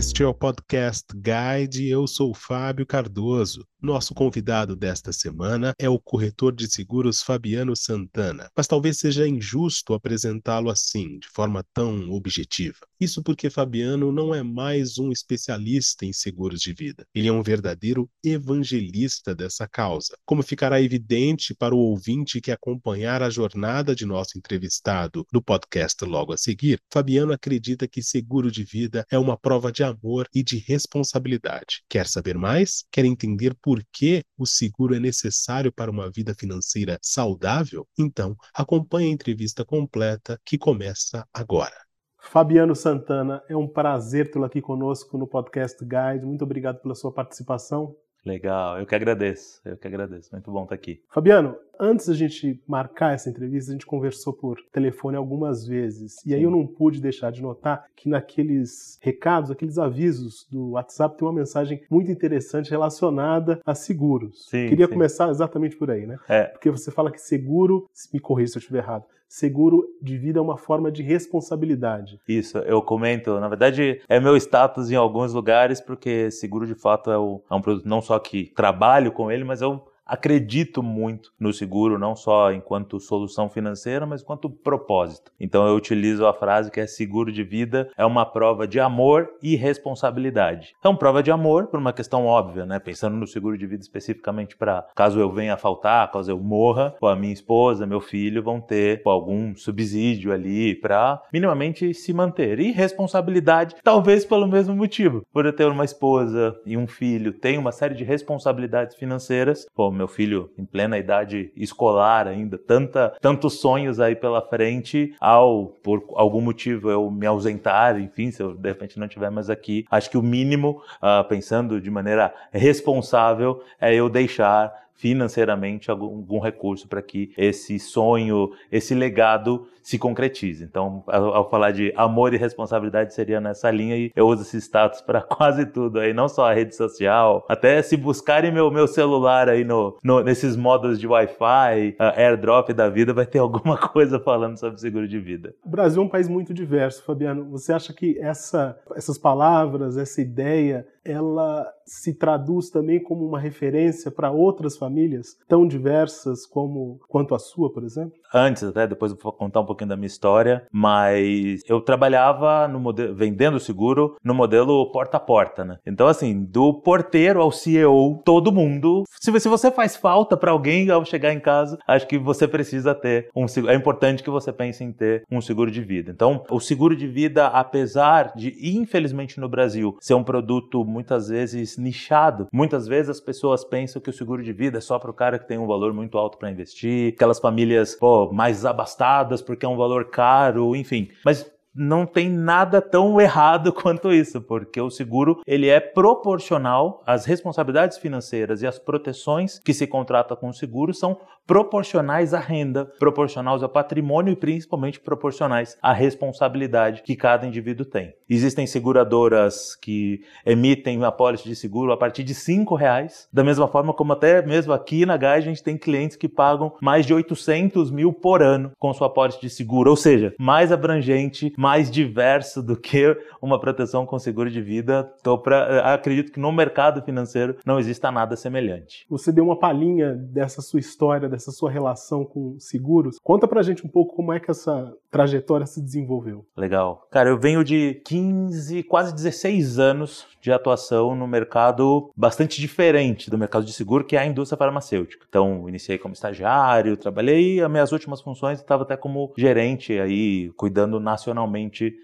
Este é o Podcast Guide eu sou o Fábio Cardoso. Nosso convidado desta semana é o corretor de seguros Fabiano Santana, mas talvez seja injusto apresentá-lo assim, de forma tão objetiva. Isso porque Fabiano não é mais um especialista em seguros de vida. Ele é um verdadeiro evangelista dessa causa. Como ficará evidente para o ouvinte que acompanhar a jornada de nosso entrevistado no podcast logo a seguir, Fabiano acredita que seguro de vida é uma prova de amor e de responsabilidade. Quer saber mais? Quer entender por por que o seguro é necessário para uma vida financeira saudável? Então, acompanhe a entrevista completa que começa agora. Fabiano Santana, é um prazer tê-lo aqui conosco no Podcast Guide. Muito obrigado pela sua participação. Legal, eu que agradeço, eu que agradeço. Muito bom estar aqui. Fabiano, antes da gente marcar essa entrevista, a gente conversou por telefone algumas vezes. E aí eu não pude deixar de notar que naqueles recados, aqueles avisos do WhatsApp, tem uma mensagem muito interessante relacionada a seguros. Sim, Queria sim. começar exatamente por aí, né? É. Porque você fala que seguro, me corrija se eu estiver errado, seguro de vida é uma forma de responsabilidade. Isso, eu comento. Na verdade, é meu status em alguns lugares, porque seguro de fato é, o, é um produto não só que trabalho com ele, mas eu acredito muito no seguro, não só enquanto solução financeira, mas enquanto propósito. Então eu utilizo a frase que é seguro de vida é uma prova de amor e responsabilidade. Então, prova de amor por uma questão óbvia, né? Pensando no seguro de vida especificamente para caso eu venha a faltar, caso eu morra, a minha esposa, meu filho vão ter algum subsídio ali para minimamente se manter. E responsabilidade, talvez pelo mesmo motivo. Por eu ter uma esposa e um filho, tenho uma série de responsabilidades financeiras, pô, meu filho em plena idade escolar ainda, tanta, tantos sonhos aí pela frente, ao por algum motivo eu me ausentar, enfim, se eu de repente não estiver mais aqui, acho que o mínimo, uh, pensando de maneira responsável, é eu deixar financeiramente algum, algum recurso para que esse sonho, esse legado se concretize. Então, ao, ao, falar de amor e responsabilidade, seria nessa linha e eu uso esse status para quase tudo aí, não só a rede social, até se buscarem meu, meu celular aí no, no nesses modos de Wi-Fi, AirDrop da vida, vai ter alguma coisa falando sobre seguro de vida. O Brasil é um país muito diverso, Fabiano. Você acha que essa, essas palavras, essa ideia, ela se traduz também como uma referência para outras famílias tão diversas como quanto a sua, por exemplo? Antes, até depois eu vou contar um pouquinho da minha história, mas eu trabalhava no modelo, vendendo seguro no modelo porta a porta, né? Então, assim, do porteiro ao CEO, todo mundo. Se, se você faz falta para alguém ao chegar em casa, acho que você precisa ter um seguro. É importante que você pense em ter um seguro de vida. Então, o seguro de vida, apesar de, infelizmente, no Brasil, ser um produto muitas vezes nichado. Muitas vezes as pessoas pensam que o seguro de vida é só para o cara que tem um valor muito alto para investir, aquelas famílias pô, mais abastadas porque é um valor caro, enfim. Mas não tem nada tão errado quanto isso, porque o seguro ele é proporcional às responsabilidades financeiras e as proteções que se contrata com o seguro são proporcionais à renda, proporcionais ao patrimônio e principalmente proporcionais à responsabilidade que cada indivíduo tem. Existem seguradoras que emitem a pólice de seguro a partir de cinco reais, da mesma forma como até mesmo aqui na GAI a gente tem clientes que pagam mais de 800 mil por ano com sua pólice de seguro, ou seja, mais abrangente, mais diverso do que uma proteção com seguro de vida. Tô pra, acredito que no mercado financeiro não exista nada semelhante. Você deu uma palhinha dessa sua história, essa sua relação com seguros. Conta pra gente um pouco como é que essa trajetória se desenvolveu. Legal. Cara, eu venho de 15, quase 16 anos de atuação no mercado bastante diferente do mercado de seguro, que é a indústria farmacêutica. Então, iniciei como estagiário, trabalhei, as minhas últimas funções estava até como gerente aí, cuidando nacionalmente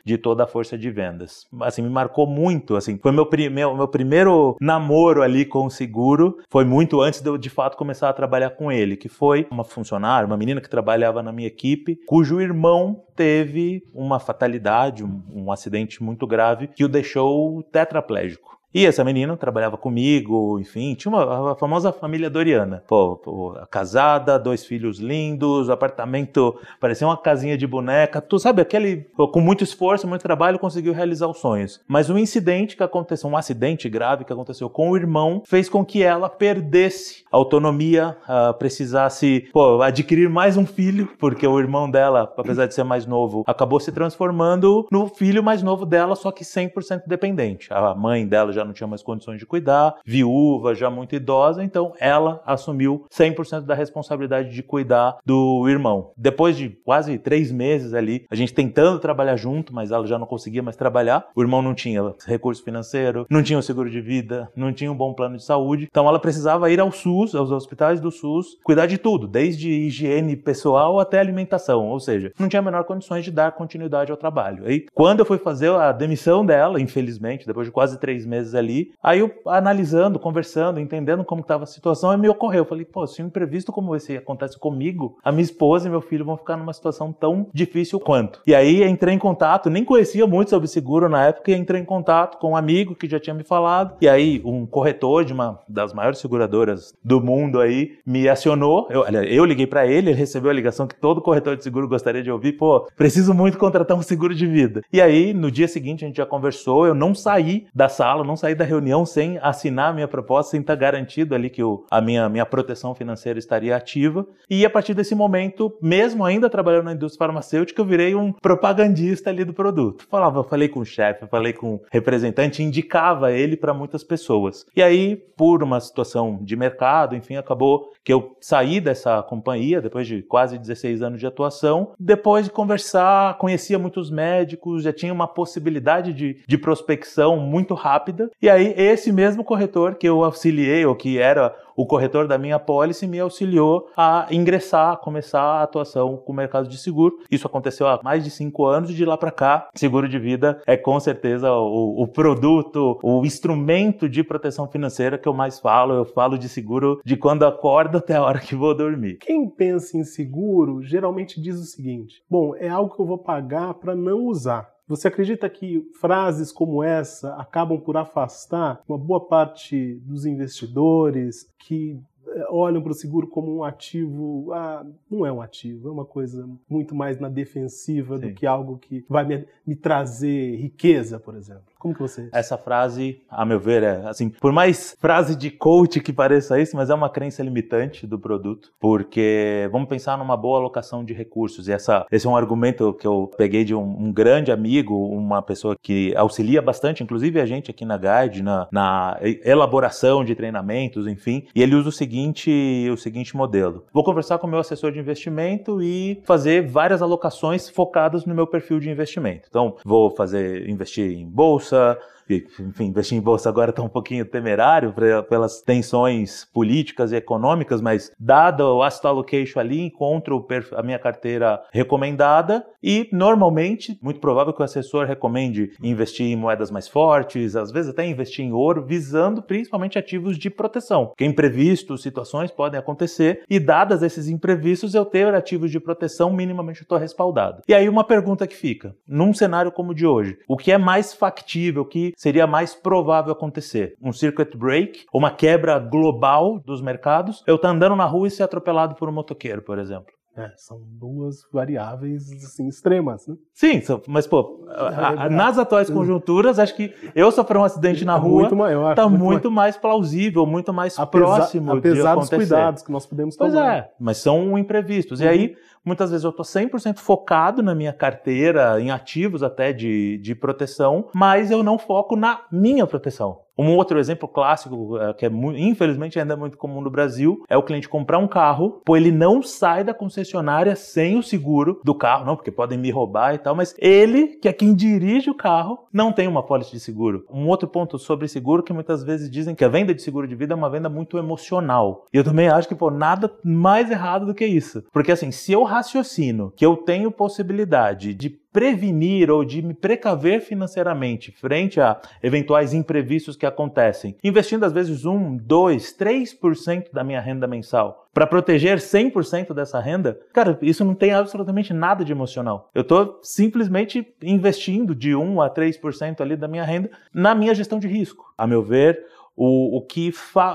de toda a força de vendas. Assim, me marcou muito, assim, foi meu, meu, meu primeiro namoro ali com o seguro, foi muito antes de eu de fato começar a trabalhar com ele, que foi uma funcionária, uma menina que trabalhava na minha equipe, cujo irmão teve uma fatalidade, um, um acidente muito grave que o deixou tetraplégico. E essa menina trabalhava comigo, enfim, tinha uma a famosa família Doriana. Pô, pô, casada, dois filhos lindos, apartamento, parecia uma casinha de boneca. Tu sabe, aquele, pô, com muito esforço, muito trabalho, conseguiu realizar os sonhos. Mas um incidente que aconteceu, um acidente grave que aconteceu com o irmão, fez com que ela perdesse autonomia, uh, precisasse pô, adquirir mais um filho, porque o irmão dela, apesar de ser mais novo, acabou se transformando no filho mais novo dela, só que 100% dependente. A mãe dela já não tinha mais condições de cuidar, viúva, já muito idosa, então ela assumiu 100% da responsabilidade de cuidar do irmão. Depois de quase três meses ali, a gente tentando trabalhar junto, mas ela já não conseguia mais trabalhar, o irmão não tinha recurso financeiro, não tinha o seguro de vida, não tinha um bom plano de saúde, então ela precisava ir ao SUS, aos hospitais do SUS, cuidar de tudo, desde higiene pessoal até alimentação, ou seja, não tinha a menor condições de dar continuidade ao trabalho. Aí, quando eu fui fazer a demissão dela, infelizmente, depois de quase três meses ali, aí eu analisando, conversando, entendendo como estava a situação, aí me ocorreu. Eu falei, pô, se um imprevisto como esse acontece comigo, a minha esposa e meu filho vão ficar numa situação tão difícil quanto. E aí entrei em contato, nem conhecia muito sobre seguro na época, e entrei em contato com um amigo que já tinha me falado. E aí, um corretor de uma das maiores seguradoras do mundo aí me acionou. Eu, eu liguei para ele, ele recebeu a ligação que todo corretor de seguro gostaria de ouvir. Pô, preciso muito contratar um seguro de vida. E aí, no dia seguinte, a gente já conversou. Eu não saí da sala, não saí da reunião sem assinar a minha proposta, sem estar garantido ali que a minha, minha proteção financeira estaria ativa. E a partir desse momento, mesmo ainda trabalhando na indústria farmacêutica, eu virei um propagandista ali do produto. Falava, falei com o chefe, falei com o representante, indicava ele para muitas pessoas. E aí, por uma situação de mercado, enfim, acabou que eu saí dessa companhia depois de quase 16 anos de atuação. Depois de conversar, conhecia muitos médicos, já tinha uma possibilidade de, de prospecção muito rápida. E aí, esse mesmo corretor que eu auxiliei, ou que era o corretor da minha pólice me auxiliou a ingressar, a começar a atuação com o mercado de seguro. Isso aconteceu há mais de cinco anos de lá para cá, seguro de vida é com certeza o, o produto, o instrumento de proteção financeira que eu mais falo. Eu falo de seguro de quando acordo até a hora que vou dormir. Quem pensa em seguro geralmente diz o seguinte: bom, é algo que eu vou pagar para não usar. Você acredita que frases como essa acabam por afastar uma boa parte dos investidores que olham para o seguro como um ativo. Ah, não é um ativo, é uma coisa muito mais na defensiva Sim. do que algo que vai me, me trazer riqueza, por exemplo. Como que você... Essa frase, a meu ver, é assim, por mais frase de coach que pareça isso, mas é uma crença limitante do produto, porque vamos pensar numa boa alocação de recursos. E essa, esse é um argumento que eu peguei de um, um grande amigo, uma pessoa que auxilia bastante, inclusive a gente aqui na Guide, na, na elaboração de treinamentos, enfim, e ele usa o seguinte, o seguinte modelo. Vou conversar com o meu assessor de investimento e fazer várias alocações focadas no meu perfil de investimento. Então, vou fazer investir em bolsa, enfim, investir em bolsa agora está um pouquinho temerário pra, pelas tensões políticas e econômicas, mas dado o asset allocation ali, encontro a minha carteira recomendada e normalmente, muito provável que o assessor recomende investir em moedas mais fortes, às vezes até investir em ouro, visando principalmente ativos de proteção, porque imprevistos, situações podem acontecer e dadas esses imprevistos eu ter ativos de proteção, minimamente estou respaldado. E aí uma pergunta que fica, num cenário como o de hoje, o que é mais factível, que seria mais provável acontecer? Um circuit break, uma quebra global dos mercados, eu tá andando na rua e ser atropelado por um motoqueiro, por exemplo. É, são duas variáveis assim, extremas, né? Sim, mas pô, é nas atuais conjunturas, acho que eu sofrer um acidente na é rua muito maior, tá muito, muito mais plausível, muito mais apesar, próximo apesar de acontecer. dos cuidados que nós podemos tomar. Pois é, mas são imprevistos. Uhum. E aí, muitas vezes eu tô 100% focado na minha carteira, em ativos até de, de proteção, mas eu não foco na minha proteção. Um outro exemplo clássico, eh, que é infelizmente ainda é muito comum no Brasil, é o cliente comprar um carro, pô, ele não sai da concessionária sem o seguro do carro, não, porque podem me roubar e tal, mas ele, que é quem dirige o carro, não tem uma pólice de seguro. Um outro ponto sobre seguro que muitas vezes dizem que a venda de seguro de vida é uma venda muito emocional. E eu também acho que, pô, nada mais errado do que isso. Porque assim, se eu raciocino que eu tenho possibilidade de prevenir ou de me precaver financeiramente frente a eventuais imprevistos que acontecem, investindo às vezes 1, 2, 3% da minha renda mensal para proteger 100% dessa renda, cara, isso não tem absolutamente nada de emocional. Eu estou simplesmente investindo de 1 a 3% ali da minha renda na minha gestão de risco. A meu ver, o, o que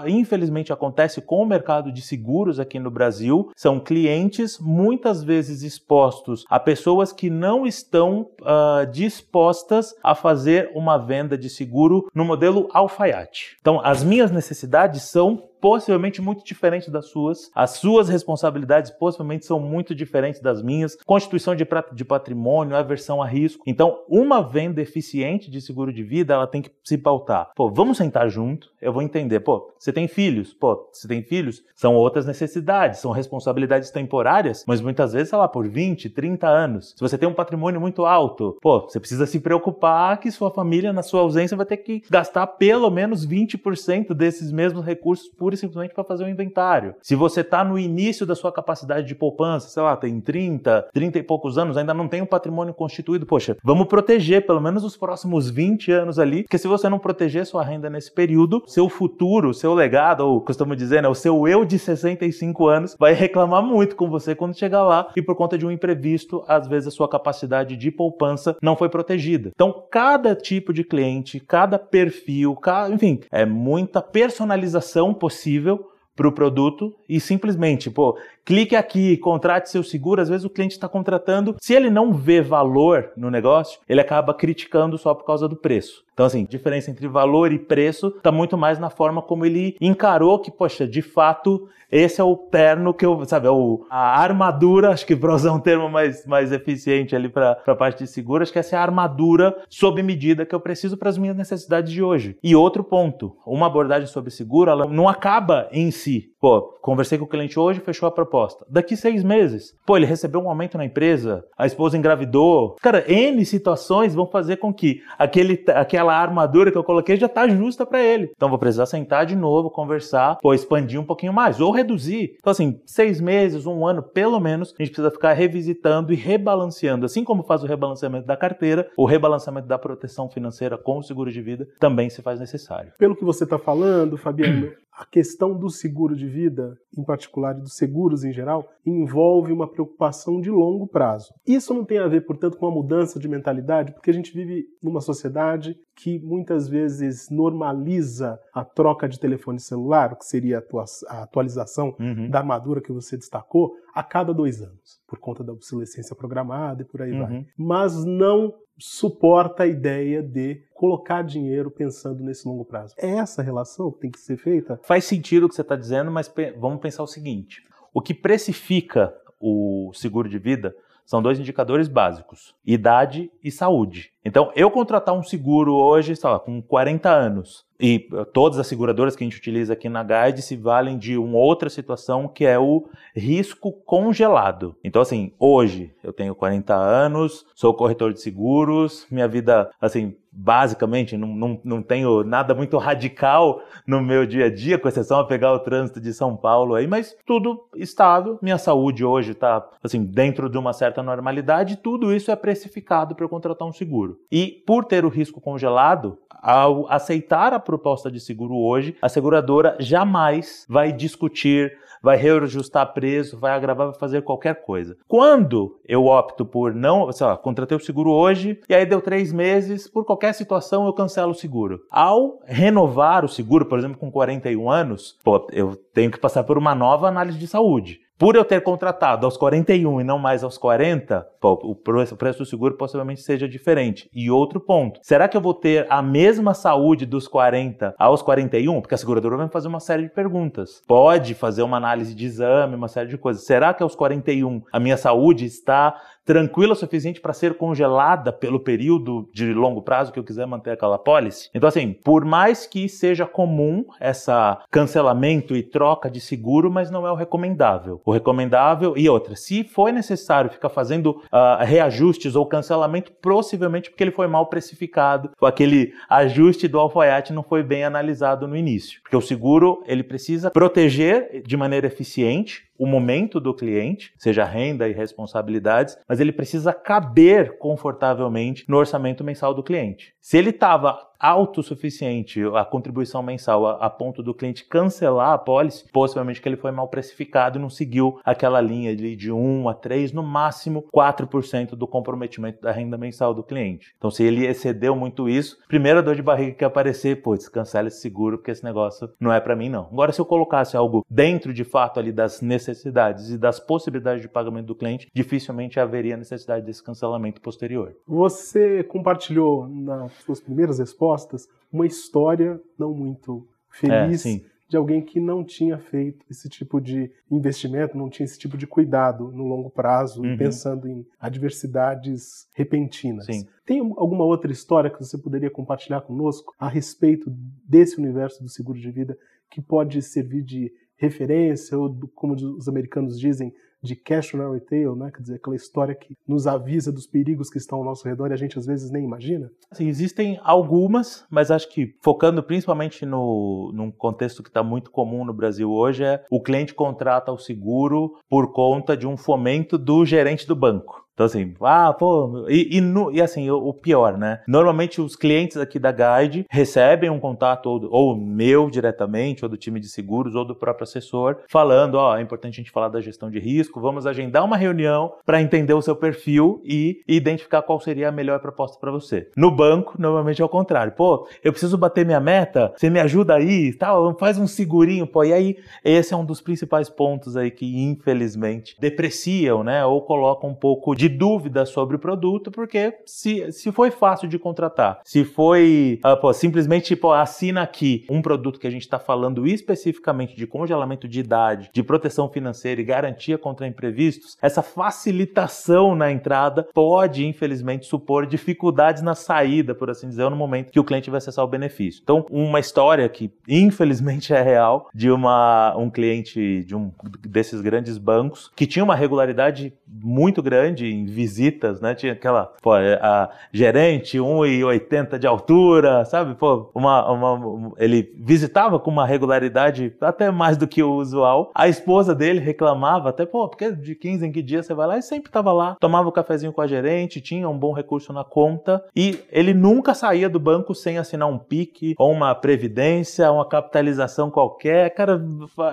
infelizmente acontece com o mercado de seguros aqui no Brasil são clientes muitas vezes expostos a pessoas que não estão uh, dispostas a fazer uma venda de seguro no modelo alfaiate. Então, as minhas necessidades são possivelmente muito diferentes das suas, as suas responsabilidades possivelmente são muito diferentes das minhas, constituição de, de patrimônio, aversão a risco. Então, uma venda eficiente de seguro de vida, ela tem que se pautar. Pô, vamos sentar junto, eu vou entender. Pô, você tem filhos? Pô, você tem filhos? São outras necessidades, são responsabilidades temporárias, mas muitas vezes, sei lá, por 20, 30 anos. Se você tem um patrimônio muito alto, pô, você precisa se preocupar que sua família, na sua ausência, vai ter que gastar pelo menos 20% desses mesmos recursos por pura e simplesmente para fazer um inventário. Se você está no início da sua capacidade de poupança, sei lá, tem 30, 30 e poucos anos, ainda não tem um patrimônio constituído, poxa, vamos proteger pelo menos os próximos 20 anos ali, porque se você não proteger sua renda nesse período, seu futuro, seu legado, ou costumo dizer, né, o seu eu de 65 anos vai reclamar muito com você quando chegar lá e por conta de um imprevisto, às vezes a sua capacidade de poupança não foi protegida. Então, cada tipo de cliente, cada perfil, cada, enfim, é muita personalização possível possível para o produto e simplesmente, pô, clique aqui, contrate seu seguro. Às vezes o cliente está contratando, se ele não vê valor no negócio, ele acaba criticando só por causa do preço. Então, assim, diferença entre valor e preço está muito mais na forma como ele encarou que, poxa, de fato, esse é o terno que eu, sabe, é o, a armadura, acho que para usar um termo mais, mais eficiente ali para a parte de seguro, acho que essa é a armadura sob medida que eu preciso para as minhas necessidades de hoje. E outro ponto, uma abordagem sobre seguro, ela não acaba em si. Pô, conversei com o cliente hoje, fechou a proposta. Daqui seis meses, pô, ele recebeu um aumento na empresa, a esposa engravidou. Cara, N situações vão fazer com que aquele, aquela armadura que eu coloquei já tá justa para ele. Então vou precisar sentar de novo, conversar, pô, expandir um pouquinho mais, ou reduzir. Então, assim, seis meses, um ano, pelo menos, a gente precisa ficar revisitando e rebalanceando. Assim como faz o rebalanceamento da carteira, o rebalanceamento da proteção financeira com o seguro de vida também se faz necessário. Pelo que você está falando, Fabiano, a questão do seguro de vida, em particular, e dos seguros em geral, envolve uma preocupação de longo prazo. Isso não tem a ver, portanto, com uma mudança de mentalidade, porque a gente vive numa sociedade que muitas vezes normaliza a troca de telefone celular, que seria a atualização uhum. da armadura que você destacou, a cada dois anos, por conta da obsolescência programada e por aí uhum. vai. Mas não suporta a ideia de colocar dinheiro pensando nesse longo prazo. É essa relação que tem que ser feita? Faz sentido o que você está dizendo, mas vamos pensar o seguinte: o que precifica o seguro de vida são dois indicadores básicos: idade e saúde. Então, eu contratar um seguro hoje, sei lá, com 40 anos, e todas as seguradoras que a gente utiliza aqui na Guide se valem de uma outra situação que é o risco congelado. Então, assim, hoje eu tenho 40 anos, sou corretor de seguros, minha vida, assim, basicamente, não, não, não tenho nada muito radical no meu dia a dia, com exceção a pegar o trânsito de São Paulo aí, mas tudo estável. Minha saúde hoje está, assim, dentro de uma certa normalidade, tudo isso é precificado para eu contratar um seguro. E por ter o risco congelado, ao aceitar a proposta de seguro hoje, a seguradora jamais vai discutir, vai reajustar preço, vai agravar, vai fazer qualquer coisa. Quando eu opto por não, sei lá, contratei o seguro hoje e aí deu três meses, por qualquer situação eu cancelo o seguro. Ao renovar o seguro, por exemplo, com 41 anos, pô, eu tenho que passar por uma nova análise de saúde. Por eu ter contratado aos 41 e não mais aos 40, pô, o preço, do seguro possivelmente seja diferente. E outro ponto, será que eu vou ter a mesma saúde dos 40 aos 41? Porque a seguradora vai fazer uma série de perguntas. Pode fazer uma análise de exame, uma série de coisas. Será que aos 41 a minha saúde está tranquila o suficiente para ser congelada pelo período de longo prazo que eu quiser manter aquela pólice. Então, assim, por mais que seja comum essa cancelamento e troca de seguro, mas não é o recomendável. O recomendável, e outra, se foi necessário ficar fazendo uh, reajustes ou cancelamento, possivelmente porque ele foi mal precificado, ou aquele ajuste do alfaiate não foi bem analisado no início. Porque o seguro, ele precisa proteger de maneira eficiente o momento do cliente, seja renda e responsabilidades, mas ele precisa caber confortavelmente no orçamento mensal do cliente. Se ele estava autossuficiente a contribuição mensal a, a, ponto do cliente cancelar a pólice, possivelmente que ele foi mal precificado e não seguiu aquela linha de, de 1 a 3, no máximo 4% do comprometimento da renda mensal do cliente. Então, se ele excedeu muito isso, primeira dor de barriga que aparecer, putz, cancela esse seguro porque esse negócio não é para mim não. Agora, se eu colocasse algo dentro de fato ali das necessidades e das possibilidades de pagamento do cliente, dificilmente haveria necessidade desse cancelamento posterior. Você compartilhou nas suas primeiras respostas respostas uma história não muito feliz é, de alguém que não tinha feito esse tipo de investimento, não tinha esse tipo de cuidado no longo prazo, uhum. pensando em adversidades repentinas. Sim. Tem alguma outra história que você poderia compartilhar conosco a respeito desse universo do seguro de vida que pode servir de referência ou, como os americanos dizem, de cautionary tale, né? quer dizer, aquela história que nos avisa dos perigos que estão ao nosso redor e a gente às vezes nem imagina? Sim, existem algumas, mas acho que focando principalmente no, num contexto que está muito comum no Brasil hoje, é o cliente contrata o seguro por conta de um fomento do gerente do banco. Então, assim, ah, pô, e, e, no, e assim, o, o, pior, né? Normalmente os clientes aqui da Guide recebem um contato ou, ou, meu diretamente, ou do time de seguros, ou do próprio assessor, falando: ó, é importante a gente falar da gestão de risco, vamos agendar uma reunião para entender o seu perfil e identificar qual seria a melhor proposta para você. No banco, normalmente é o contrário. Pô, eu preciso bater minha meta, você me ajuda aí, tal, faz um segurinho, pô. E aí, esse é um dos principais pontos aí que, infelizmente, depreciam, né? Ou colocam um pouco de dúvida sobre o produto, porque se, se foi fácil de contratar, se foi uh, pô, simplesmente tipo, assina aqui um produto que a gente está falando especificamente de congelamento de idade, de proteção financeira e garantia contra imprevistos, essa facilitação na entrada pode, infelizmente, supor dificuldades na saída, por assim dizer, no momento que o cliente vai acessar o benefício. Então, uma história que infelizmente é real de uma, um cliente de um desses grandes bancos que tinha uma regularidade muito grande em visitas, né? Tinha aquela, pô, é, a gerente, 1,80 de altura, sabe? Pô, uma, uma, ele visitava com uma regularidade até mais do que o usual. A esposa dele reclamava até, pô, porque de 15 em que dia você vai lá? E sempre estava lá, tomava um cafezinho com a gerente, tinha um bom recurso na conta e ele nunca saía do banco sem assinar um PIC ou uma previdência, uma capitalização qualquer. Cara,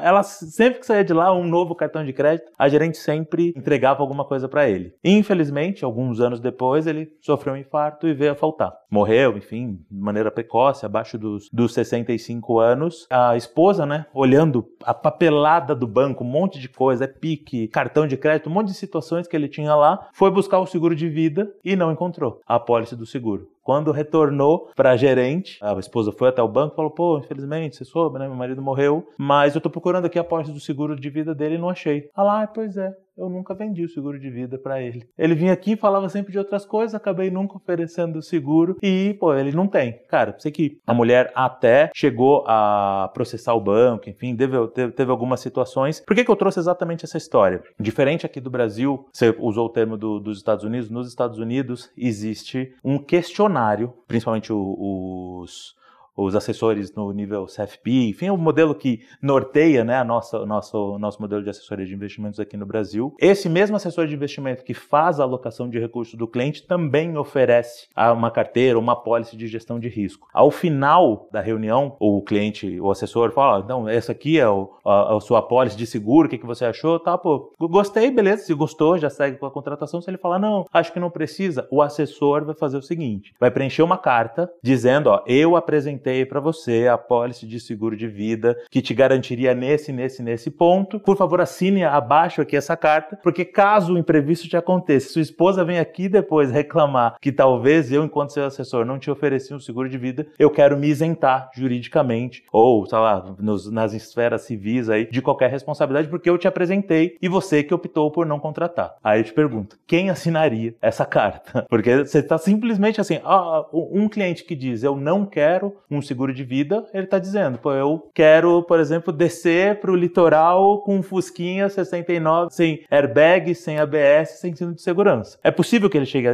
ela sempre que saía de lá, um novo cartão de crédito, a gerente sempre entregava alguma coisa para ele. Infelizmente, alguns anos depois, ele sofreu um infarto e veio a faltar. Morreu, enfim, de maneira precoce, abaixo dos, dos 65 anos. A esposa, né, olhando a papelada do banco, um monte de coisa, é pique, cartão de crédito, um monte de situações que ele tinha lá, foi buscar o seguro de vida e não encontrou a apólice do seguro. Quando retornou para a gerente, a esposa foi até o banco e falou: pô, infelizmente, você soube, né? Meu marido morreu, mas eu tô procurando aqui a apólice do seguro de vida dele e não achei. Ah lá, pois é, eu nunca vendi o seguro de vida para ele. Ele vinha aqui falava sempre de outras coisas, acabei nunca oferecendo o seguro e, pô, ele não tem. Cara, sei que a mulher até chegou a processar o banco, enfim, teve, teve, teve algumas situações. Por que, que eu trouxe exatamente essa história? Diferente aqui do Brasil, você usou o termo do, dos Estados Unidos, nos Estados Unidos existe um questionário principalmente os, os assessores no nível CFP, enfim, o um modelo que norteia né, a nossa, nosso, nosso modelo de assessoria de investimentos aqui no Brasil. Esse mesmo assessor de investimento que faz a alocação de recursos do cliente também oferece uma carteira, uma pólice de gestão de risco. Ao final da reunião, o cliente, o assessor fala, então, essa aqui é o, a, a sua pólice de seguro, o que, que você achou? Tá, pô, gostei, beleza, se gostou, já segue com a contratação. Se ele falar, não, acho que não precisa, o assessor vai fazer o seguinte, vai preencher uma carta dizendo, ó, eu apresentei apresentei para você a pólice de seguro de vida que te garantiria nesse, nesse, nesse ponto. Por favor, assine abaixo aqui essa carta, porque caso o imprevisto te aconteça, sua esposa vem aqui depois reclamar que talvez eu, enquanto seu assessor, não te ofereci um seguro de vida, eu quero me isentar juridicamente ou, sei lá, nos, nas esferas civis aí, de qualquer responsabilidade, porque eu te apresentei e você que optou por não contratar. Aí eu te pergunto, quem assinaria essa carta? Porque você está simplesmente assim, ah, um cliente que diz eu não quero um um seguro de vida, ele está dizendo, pô, eu quero, por exemplo, descer para o litoral com um Fusquinha 69, sem airbag, sem ABS, sem cinto de segurança. É possível que ele chegue,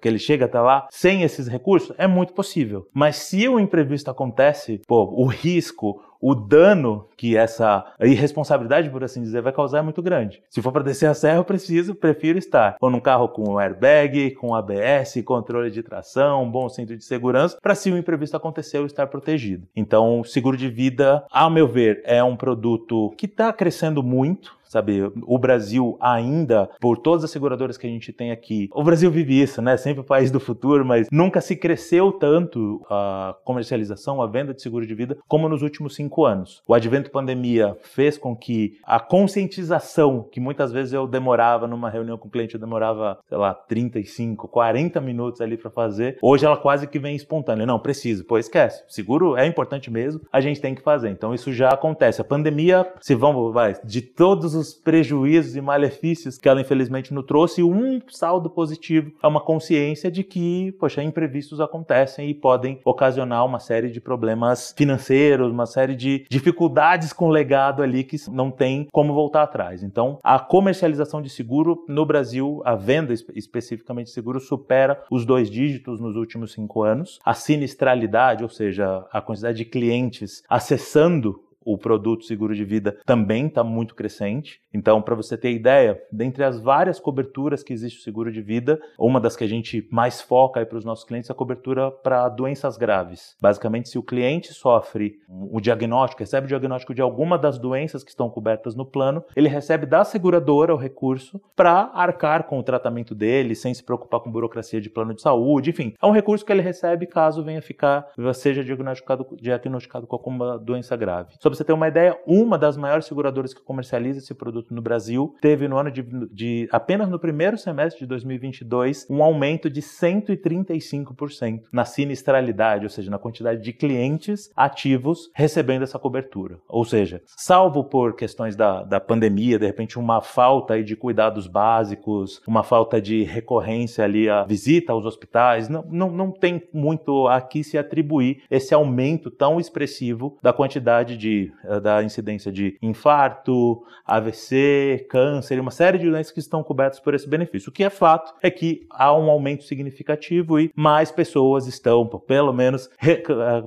que ele chegue até lá sem esses recursos? É muito possível. Mas se o imprevisto acontece, pô, o risco, o dano que essa irresponsabilidade, por assim dizer, vai causar é muito grande. Se for para descer a serra, eu preciso, prefiro estar ou num carro com airbag, com ABS, controle de tração, um bom centro de segurança, para se o um imprevisto acontecer eu estar protegido. Então, seguro de vida, ao meu ver, é um produto que está crescendo muito sabe? O Brasil ainda, por todas as seguradoras que a gente tem aqui, o Brasil vive isso, né? Sempre o país do futuro, mas nunca se cresceu tanto a comercialização, a venda de seguro de vida como nos últimos cinco anos. O advento pandemia fez com que a conscientização, que muitas vezes eu demorava numa reunião com o cliente, eu demorava, sei lá, 35, 40 minutos ali para fazer, hoje ela quase que vem espontânea. Não, preciso, pô, esquece. Seguro é importante mesmo, a gente tem que fazer. Então isso já acontece. A pandemia, se vamos, vai, de todos os os prejuízos e malefícios que ela infelizmente nos trouxe, um saldo positivo é uma consciência de que, poxa, imprevistos acontecem e podem ocasionar uma série de problemas financeiros, uma série de dificuldades com o legado ali que não tem como voltar atrás. Então, a comercialização de seguro no Brasil, a venda especificamente de seguro, supera os dois dígitos nos últimos cinco anos. A sinistralidade, ou seja, a quantidade de clientes acessando o produto seguro de vida também está muito crescente. Então, para você ter ideia, dentre as várias coberturas que existe o seguro de vida, uma das que a gente mais foca para os nossos clientes é a cobertura para doenças graves. Basicamente, se o cliente sofre o diagnóstico, recebe o diagnóstico de alguma das doenças que estão cobertas no plano, ele recebe da seguradora o recurso para arcar com o tratamento dele, sem se preocupar com burocracia de plano de saúde, enfim. É um recurso que ele recebe caso venha ficar, seja diagnosticado, diagnosticado com alguma doença grave. Para você ter uma ideia, uma das maiores seguradoras que comercializa esse produto no Brasil teve no ano de, de apenas no primeiro semestre de 2022 um aumento de 135% na sinistralidade, ou seja, na quantidade de clientes ativos recebendo essa cobertura. Ou seja, salvo por questões da, da pandemia, de repente uma falta aí de cuidados básicos, uma falta de recorrência ali à visita aos hospitais, não, não, não tem muito aqui se atribuir esse aumento tão expressivo da quantidade de eh, da incidência de infarto, AVC, câncer uma série de doenças que estão cobertas por esse benefício. O que é fato é que há um aumento significativo e mais pessoas estão, pelo menos eh,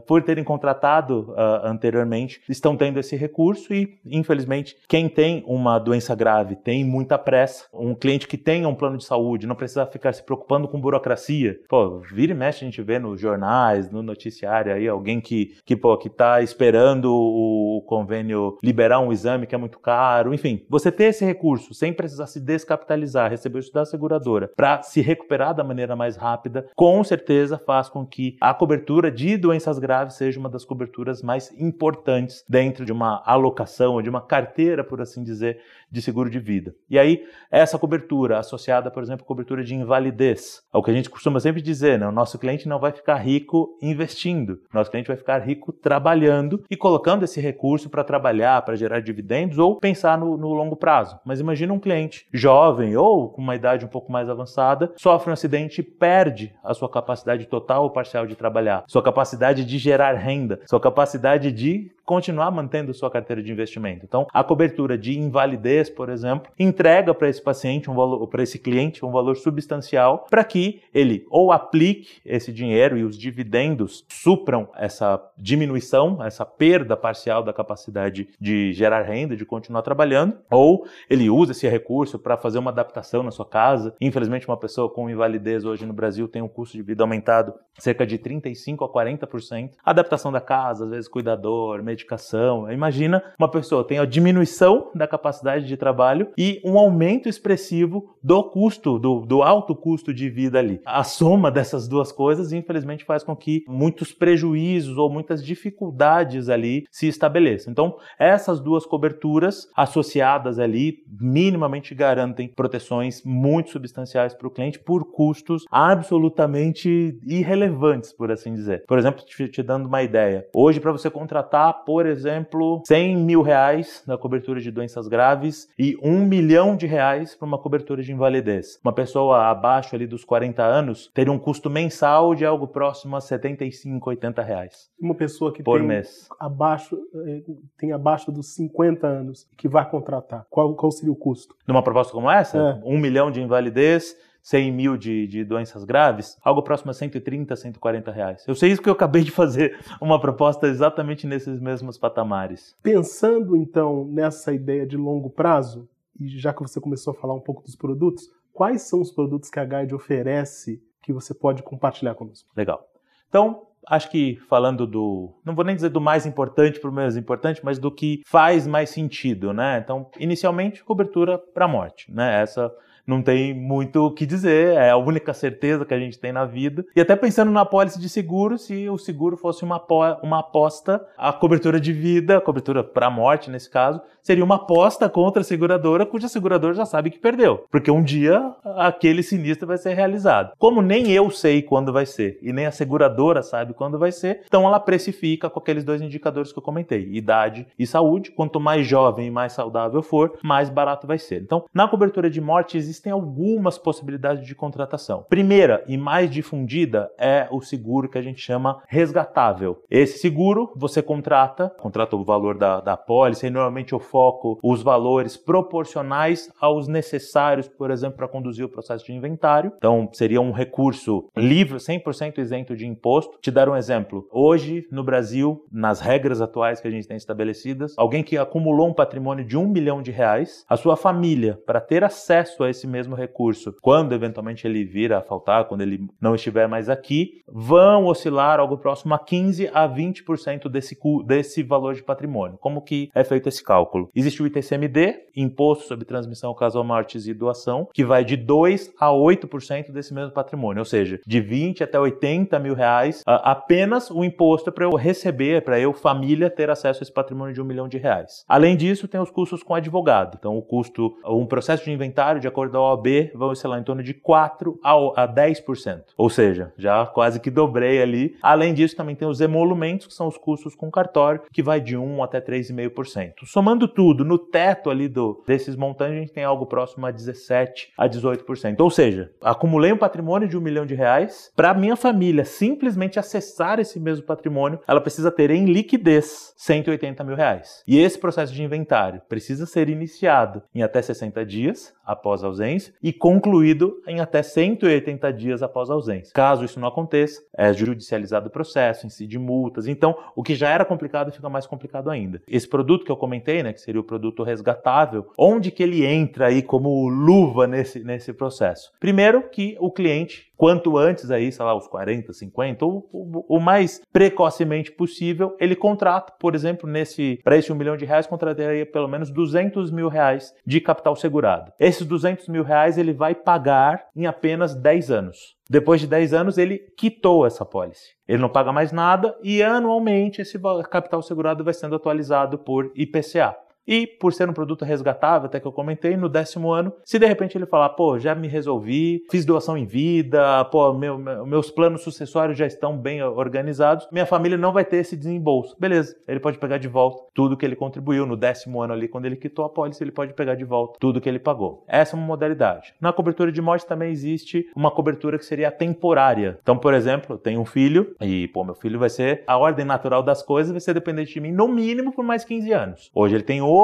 por terem contratado uh, anteriormente, estão tendo esse recurso e, infelizmente, quem tem uma doença grave tem muita pressa. Um cliente que tenha um plano de saúde não precisa ficar se preocupando com burocracia. Pô, vira e mexe a gente vê nos jornais, no noticiário aí alguém que que pô, que tá esperando o o convênio liberar um exame que é muito caro, enfim, você ter esse recurso sem precisar se descapitalizar, receber isso da seguradora para se recuperar da maneira mais rápida, com certeza faz com que a cobertura de doenças graves seja uma das coberturas mais importantes dentro de uma alocação ou de uma carteira, por assim dizer, de seguro de vida. E aí, essa cobertura associada, por exemplo, à cobertura de invalidez, é o que a gente costuma sempre dizer, né? O nosso cliente não vai ficar rico investindo, nosso cliente vai ficar rico trabalhando e colocando esse recurso para trabalhar, para gerar dividendos ou pensar no, no longo prazo. Mas imagina um cliente jovem ou com uma idade um pouco mais avançada, sofre um acidente e perde a sua capacidade total ou parcial de trabalhar, sua capacidade de gerar renda, sua capacidade de continuar mantendo sua carteira de investimento. Então, a cobertura de invalidez, por exemplo, entrega para esse paciente um valor, para esse cliente um valor substancial para que ele ou aplique esse dinheiro e os dividendos supram essa diminuição, essa perda parcial da capacidade de gerar renda, de continuar trabalhando, ou ele usa esse recurso para fazer uma adaptação na sua casa. Infelizmente, uma pessoa com invalidez hoje no Brasil tem um custo de vida aumentado cerca de 35 a 40%. Adaptação da casa, às vezes cuidador, medicação. Imagina uma pessoa tem a diminuição da capacidade de trabalho e um aumento expressivo do custo, do, do alto custo de vida ali. A soma dessas duas coisas, infelizmente, faz com que muitos prejuízos ou muitas dificuldades ali se estabeleçam. Então, essas duas coberturas associadas ali minimamente garantem proteções muito substanciais para o cliente por custos absolutamente irrelevantes, por assim dizer. Por exemplo, te, te dando uma ideia. Hoje, para você contratar por exemplo, 100 mil reais na cobertura de doenças graves e 1 milhão de reais para uma cobertura de invalidez. Uma pessoa abaixo ali dos 40 anos teria um custo mensal de algo próximo a 75, 80 reais. Uma pessoa que por tem mês. abaixo eh, tem abaixo dos 50 anos que vai contratar, qual, qual seria o custo? Numa proposta como essa, É. 1 milhão de invalidez, 100 mil de, de doenças graves, algo próximo a 130, 140 reais. Eu sei isso que eu acabei de fazer uma proposta exatamente nesses mesmos patamares. Pensando então nessa ideia de longo prazo, e já que você começou a falar um pouco dos produtos, quais são os produtos que a Guide oferece que você pode compartilhar conosco? Legal. Então, acho que falando do, não vou nem dizer do mais importante para o menos importante, mas do que faz mais sentido, né? Então, inicialmente, cobertura para morte, né? Essa não tem muito o que dizer, é a única certeza que a gente tem na vida. E até pensando na apólice de seguro, se o seguro fosse uma, uma aposta, a cobertura de vida, a cobertura para morte nesse caso, seria uma aposta contra a seguradora, cuja seguradora já sabe que perdeu, porque um dia aquele sinistro vai ser realizado. Como nem eu sei quando vai ser e nem a seguradora sabe quando vai ser, então ela precifica com aqueles dois indicadores que eu comentei, idade e saúde. Quanto mais jovem e mais saudável for, mais barato vai ser. Então, na cobertura de morte existem algumas possibilidades de contratação. Primeira e mais difundida é o seguro que a gente chama resgatável. Esse seguro você contrata, contrata o valor da, da pólice, e normalmente eu foco os valores proporcionais aos necessários, por exemplo, para conduzir o processo de inventário. Então, seria um recurso livre, 100% isento de imposto. Te dar um exemplo. Hoje, no Brasil, nas regras atuais que a gente tem estabelecidas, alguém que acumulou um patrimônio de um milhão de reais, a sua família, para ter acesso a esse esse mesmo recurso, quando eventualmente ele vir a faltar, quando ele não estiver mais aqui, vão oscilar algo próximo a 15 a 20% desse, desse valor de patrimônio. Como que é feito esse cálculo? Existe o ITCMD, Imposto sobre Transmissão Casual Mortes e Doação, que vai de 2 a 8% desse mesmo patrimônio, ou seja, de 20 até 80 mil reais, apenas o imposto para eu receber, para eu, família, ter acesso a esse patrimônio de um milhão de reais. Além disso, tem os custos com advogado. Então, o custo, um processo de inventário, de acordo da OAB vão, sei lá, em torno de 4 a 10%. Ou seja, já quase que dobrei ali. Além disso, também tem os emolumentos, que são os custos com cartório, que vai de 1 até 3,5%. Somando tudo, no teto ali do, desses montantes, a gente tem algo próximo a 17 a 18%. Ou seja, acumulei um patrimônio de um milhão de reais. Para minha família simplesmente acessar esse mesmo patrimônio, ela precisa ter em liquidez 180 mil reais. E esse processo de inventário precisa ser iniciado em até 60 dias após a ausência e concluído em até 180 dias após a ausência. Caso isso não aconteça, é judicializado o processo, incide multas. Então, o que já era complicado fica mais complicado ainda. Esse produto que eu comentei, né, que seria o produto resgatável, onde que ele entra aí como luva nesse, nesse processo? Primeiro que o cliente quanto antes aí, sei lá, os 40, 50, ou o, mais precocemente possível, ele contrata, por exemplo, nesse para esse um milhão de reais, contrataria pelo menos 200 mil reais de capital segurado. Esses 200 mil reais ele vai pagar em apenas 10 anos. Depois de 10 anos, ele quitou essa pólice. Ele não paga mais nada e anualmente esse capital segurado vai sendo atualizado por IPCA. E por ser um produto resgatável, até que eu comentei, no décimo ano, se de repente ele falar, pô, já me resolvi, fiz doação em vida, pô, meu, meu, meus planos sucessórios já estão bem organizados, minha família não vai ter esse desembolso. Beleza, ele pode pegar de volta tudo que ele contribuiu no décimo ano ali, quando ele quitou a pólice, ele pode pegar de volta tudo que ele pagou. Essa é uma modalidade. Na cobertura de morte também existe uma cobertura que seria temporária. Então, por exemplo, eu tenho um filho e, pô, meu filho vai ser, a ordem natural das coisas vai ser dependente de mim no mínimo por mais 15 anos. Hoje ele tem 8,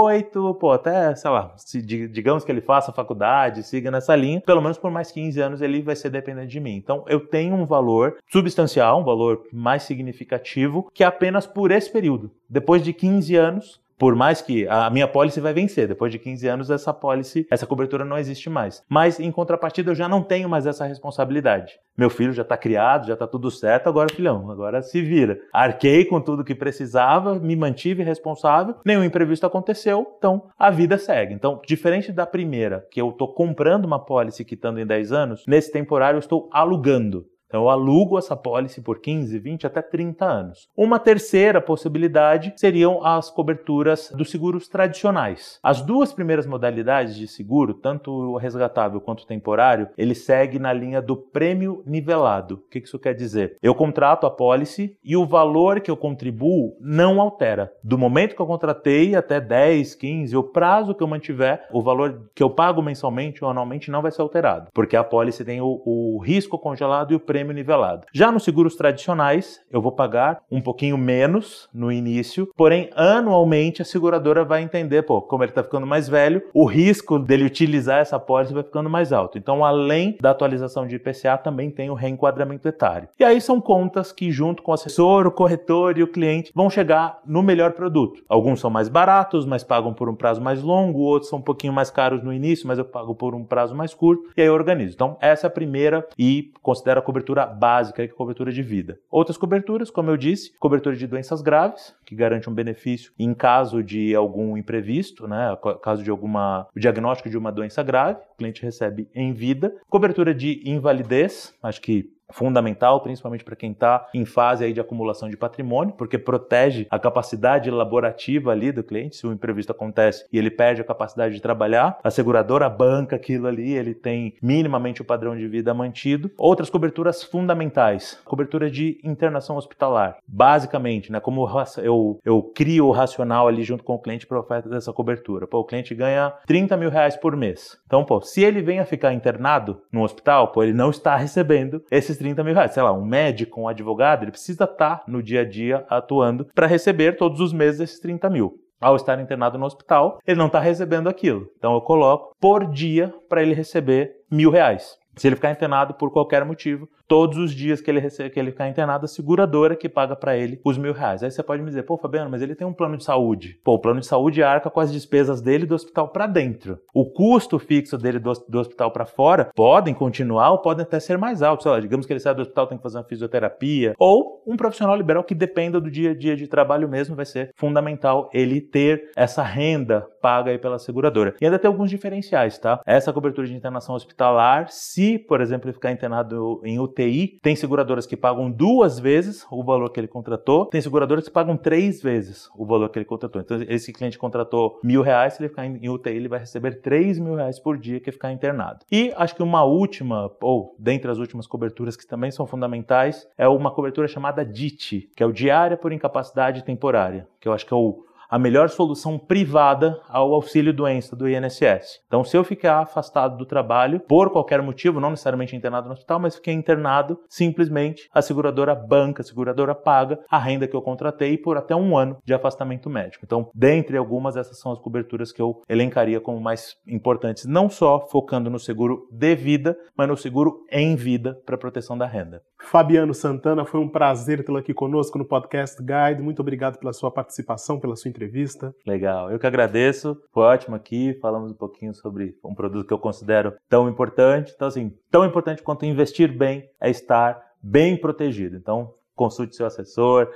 pô, até, sei lá, se, digamos que ele faça faculdade, siga nessa linha, pelo menos por mais 15 anos ele vai ser dependente de mim. Então eu tenho um valor substancial, um valor mais significativo, que é apenas por esse período. Depois de 15 anos, por mais que a minha pólice vai vencer, depois de 15 anos essa pólice, essa cobertura não existe mais. Mas em contrapartida eu já não tenho mais essa responsabilidade. Meu filho já está criado, já está tudo certo, agora filhão, agora se vira. Arquei com tudo que precisava, me mantive responsável, nenhum imprevisto aconteceu, então a vida segue. Então, diferente da primeira, que eu estou comprando uma pólice quitando em 10 anos, nesse temporário eu estou alugando. Então, eu alugo essa pólice por 15, 20, até 30 anos. Uma terceira possibilidade seriam as coberturas dos seguros tradicionais. As duas primeiras modalidades de seguro, tanto o resgatável quanto o temporário, ele segue na linha do prêmio nivelado. O que isso quer dizer? Eu contrato a pólice e o valor que eu contribuo não altera. Do momento que eu contratei até 10, 15, o prazo que eu mantiver, o valor que eu pago mensalmente ou anualmente não vai ser alterado, porque a pólice tem o, o risco congelado e o prêmio prêmio nivelado. Já nos seguros tradicionais, eu vou pagar um pouquinho menos no início, porém anualmente a seguradora vai entender, pô, como ele está ficando mais velho, o risco dele utilizar essa pólice vai ficando mais alto. Então, além da atualização de IPCA, também tem o reenquadramento etário. E aí são contas que, junto com o assessor, o corretor e o cliente, vão chegar no melhor produto. Alguns são mais baratos, mas pagam por um prazo mais longo, outros são um pouquinho mais caros no início, mas eu pago por um prazo mais curto, e aí eu organizo. Então, essa é a primeira e considero a cobertura básica, que é a cobertura de vida. Outras coberturas, como eu disse, cobertura de doenças graves, que garante um benefício em caso de algum imprevisto, né? Caso de alguma diagnóstico de uma doença grave, o cliente recebe em vida. Cobertura de invalidez, acho que fundamental, principalmente para quem está em fase aí de acumulação de patrimônio, porque protege a capacidade laborativa ali do cliente. Se o imprevisto acontece e ele perde a capacidade de trabalhar, a seguradora banca aquilo ali, ele tem minimamente o padrão de vida mantido. Outras coberturas fundamentais, cobertura de internação hospitalar. Basicamente, né, como eu, eu crio o racional ali junto com o cliente para oferta dessa cobertura. Pô, o cliente ganha 30 mil reais por mês. Então, pô, se ele vem a ficar internado no hospital, pô, ele não está recebendo esses 30 mil reais. Sei lá, um médico, um advogado, ele precisa estar no dia a dia atuando para receber todos os meses esses 30 mil. Ao estar internado no hospital, ele não está recebendo aquilo. Então eu coloco por dia para ele receber mil reais. Se ele ficar internado por qualquer motivo, todos os dias que ele, recebe, que ele ficar internado, a seguradora que paga para ele os mil reais. Aí você pode me dizer, pô, Fabiano, mas ele tem um plano de saúde. Pô, o plano de saúde arca com as despesas dele do hospital para dentro. O custo fixo dele do, do hospital para fora podem continuar ou podem até ser mais altos. Sei lá, digamos que ele sai do hospital, tem que fazer uma fisioterapia. Ou um profissional liberal que dependa do dia a dia de trabalho mesmo, vai ser fundamental ele ter essa renda paga aí pela seguradora. E ainda tem alguns diferenciais, tá? Essa cobertura de internação hospitalar, se, por exemplo, ele ficar internado em UTI, Tem seguradoras que pagam duas vezes o valor que ele contratou, tem seguradoras que pagam três vezes o valor que ele contratou. Então, esse cliente contratou mil reais, se ele ficar em UTI, ele vai receber três mil reais por dia que ficar internado. E acho que uma última, ou dentre as últimas coberturas que também são fundamentais, é uma cobertura chamada DIT, que é o Diária por Incapacidade Temporária, que eu acho que é o a melhor solução privada ao auxílio doença do INSS. Então, se eu ficar afastado do trabalho por qualquer motivo, não necessariamente internado no hospital, mas fiquei internado, simplesmente a seguradora banca, a seguradora paga a renda que eu contratei por até um ano de afastamento médico. Então, dentre algumas, essas são as coberturas que eu elencaria como mais importantes, não só focando no seguro de vida, mas no seguro em vida para proteção da renda. Fabiano Santana, foi um prazer tê-lo aqui conosco no Podcast Guide. Muito obrigado pela sua participação, pela sua entrevista. Legal, eu que agradeço. Foi ótimo aqui. Falamos um pouquinho sobre um produto que eu considero tão importante. Então, assim, tão importante quanto investir bem é estar bem protegido. Então, consulte seu assessor,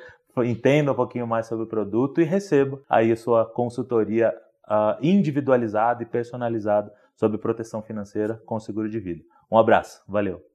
entenda um pouquinho mais sobre o produto e receba aí a sua consultoria uh, individualizada e personalizada sobre proteção financeira com seguro de vida. Um abraço, valeu!